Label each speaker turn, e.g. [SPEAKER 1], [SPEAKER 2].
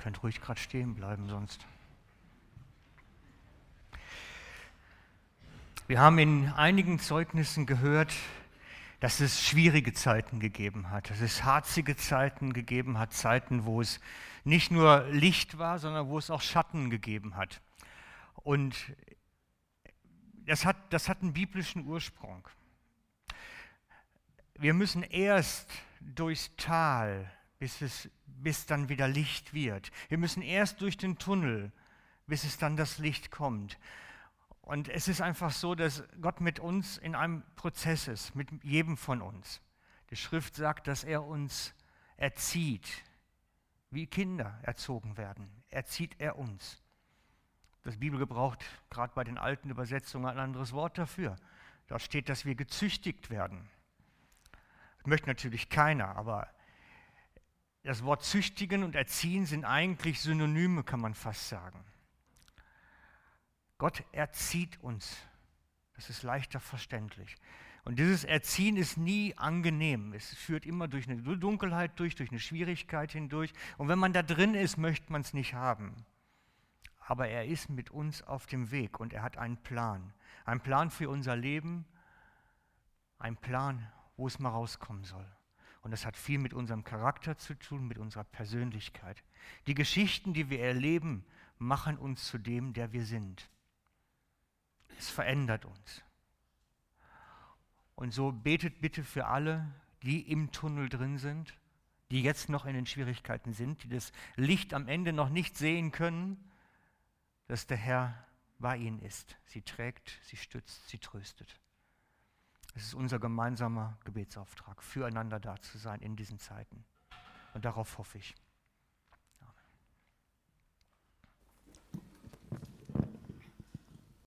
[SPEAKER 1] Könnt ruhig gerade stehen bleiben sonst. Wir haben in einigen Zeugnissen gehört, dass es schwierige Zeiten gegeben hat, dass es harzige Zeiten gegeben hat, Zeiten, wo es nicht nur Licht war, sondern wo es auch Schatten gegeben hat. Und das hat, das hat einen biblischen Ursprung. Wir müssen erst durchs Tal, bis, es, bis dann wieder Licht wird. Wir müssen erst durch den Tunnel, bis es dann das Licht kommt. Und es ist einfach so, dass Gott mit uns in einem Prozess ist, mit jedem von uns. Die Schrift sagt, dass er uns erzieht, wie Kinder erzogen werden. Erzieht er uns. Das Bibel gebraucht gerade bei den alten Übersetzungen ein anderes Wort dafür. Dort steht, dass wir gezüchtigt werden. Das möchte natürlich keiner, aber das Wort züchtigen und erziehen sind eigentlich Synonyme, kann man fast sagen. Gott erzieht uns. Das ist leichter verständlich. Und dieses Erziehen ist nie angenehm. Es führt immer durch eine Dunkelheit durch, durch eine Schwierigkeit hindurch. Und wenn man da drin ist, möchte man es nicht haben aber er ist mit uns auf dem Weg und er hat einen Plan. Ein Plan für unser Leben, ein Plan, wo es mal rauskommen soll. Und das hat viel mit unserem Charakter zu tun, mit unserer Persönlichkeit. Die Geschichten, die wir erleben, machen uns zu dem, der wir sind. Es verändert uns. Und so betet bitte für alle, die im Tunnel drin sind, die jetzt noch in den Schwierigkeiten sind, die das Licht am Ende noch nicht sehen können, dass der Herr bei ihnen ist. Sie trägt, sie stützt, sie tröstet. Es ist unser gemeinsamer Gebetsauftrag, füreinander da zu sein in diesen Zeiten. Und darauf hoffe ich.